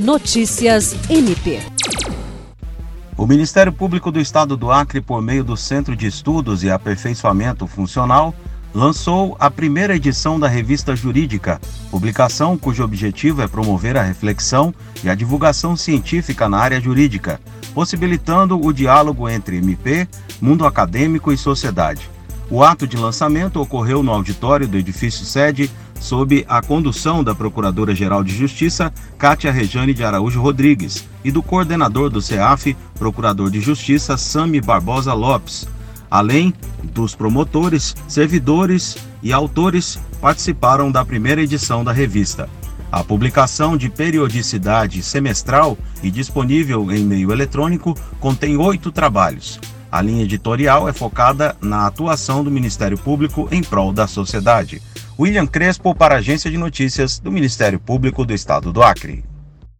Notícias MP. O Ministério Público do Estado do Acre, por meio do Centro de Estudos e Aperfeiçoamento Funcional, lançou a primeira edição da Revista Jurídica, publicação cujo objetivo é promover a reflexão e a divulgação científica na área jurídica, possibilitando o diálogo entre MP, mundo acadêmico e sociedade. O ato de lançamento ocorreu no auditório do edifício sede sob a condução da Procuradora-Geral de Justiça, Cátia Rejane de Araújo Rodrigues, e do coordenador do CEAF, Procurador de Justiça, Sami Barbosa Lopes. Além dos promotores, servidores e autores participaram da primeira edição da revista. A publicação de periodicidade semestral e disponível em meio eletrônico contém oito trabalhos. A linha editorial é focada na atuação do Ministério Público em prol da sociedade. William Crespo para a Agência de Notícias do Ministério Público do Estado do Acre.